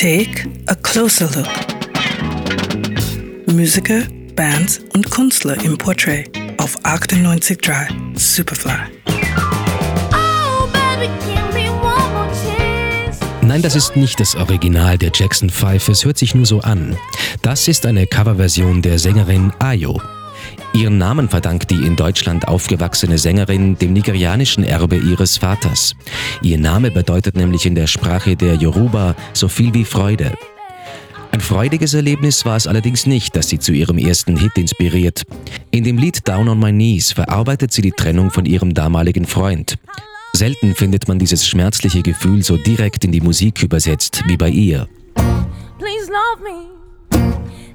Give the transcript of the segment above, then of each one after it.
Take a closer look. Musiker, Bands und Künstler im Portrait auf 98.3 Superfly. Nein, das ist nicht das Original der Jackson 5, es hört sich nur so an. Das ist eine Coverversion der Sängerin Ayo. Ihren Namen verdankt die in Deutschland aufgewachsene Sängerin dem nigerianischen Erbe ihres Vaters. Ihr Name bedeutet nämlich in der Sprache der Yoruba so viel wie Freude. Ein freudiges Erlebnis war es allerdings nicht, das sie zu ihrem ersten Hit inspiriert. In dem Lied Down on My Knees verarbeitet sie die Trennung von ihrem damaligen Freund. Selten findet man dieses schmerzliche Gefühl so direkt in die Musik übersetzt wie bei ihr. Please love me.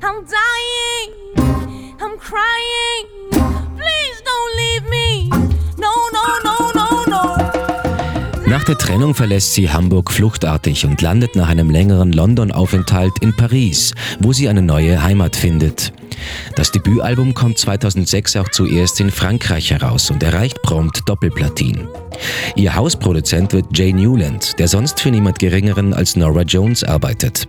I'm dying. Crying. Please don't leave me. No, no, no, no, no. Nach der Trennung verlässt sie Hamburg fluchtartig und landet nach einem längeren London-Aufenthalt in Paris, wo sie eine neue Heimat findet. Das Debütalbum kommt 2006 auch zuerst in Frankreich heraus und erreicht prompt Doppelplatin. Ihr Hausproduzent wird Jay Newland, der sonst für niemand Geringeren als Nora Jones arbeitet.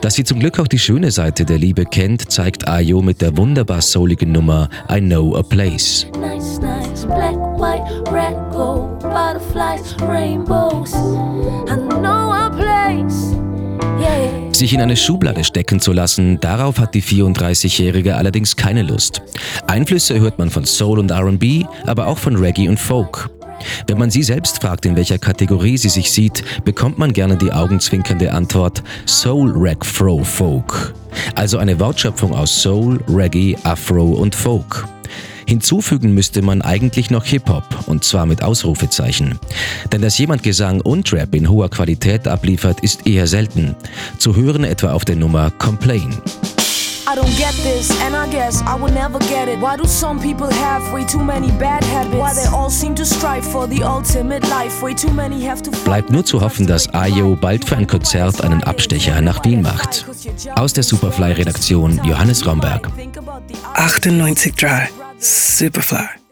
Dass sie zum Glück auch die schöne Seite der Liebe kennt, zeigt Ayo mit der wunderbar souligen Nummer I Know a Place. Nice, nice, black, white, red, gold, butterflies, rainbows. I know a place. Sich in eine Schublade stecken zu lassen, darauf hat die 34-Jährige allerdings keine Lust. Einflüsse hört man von Soul und RB, aber auch von Reggae und Folk. Wenn man sie selbst fragt, in welcher Kategorie sie sich sieht, bekommt man gerne die augenzwinkernde Antwort Soul Rag Fro Folk. Also eine Wortschöpfung aus Soul, Reggae, Afro und Folk. Hinzufügen müsste man eigentlich noch Hip-Hop, und zwar mit Ausrufezeichen. Denn dass jemand Gesang und Rap in hoher Qualität abliefert, ist eher selten. Zu hören etwa auf der Nummer Complain. I don't get this, and I guess I will never get it. Why do some people have way too many bad habits? Why they all seem to strive for the ultimate life? Way too many have to Bleibt nur zu hoffen, dass Ayo bald für ein Konzert einen Abstecher nach Wien macht. Aus der Superfly-Redaktion Johannes Romberg. 98.3 Superfly.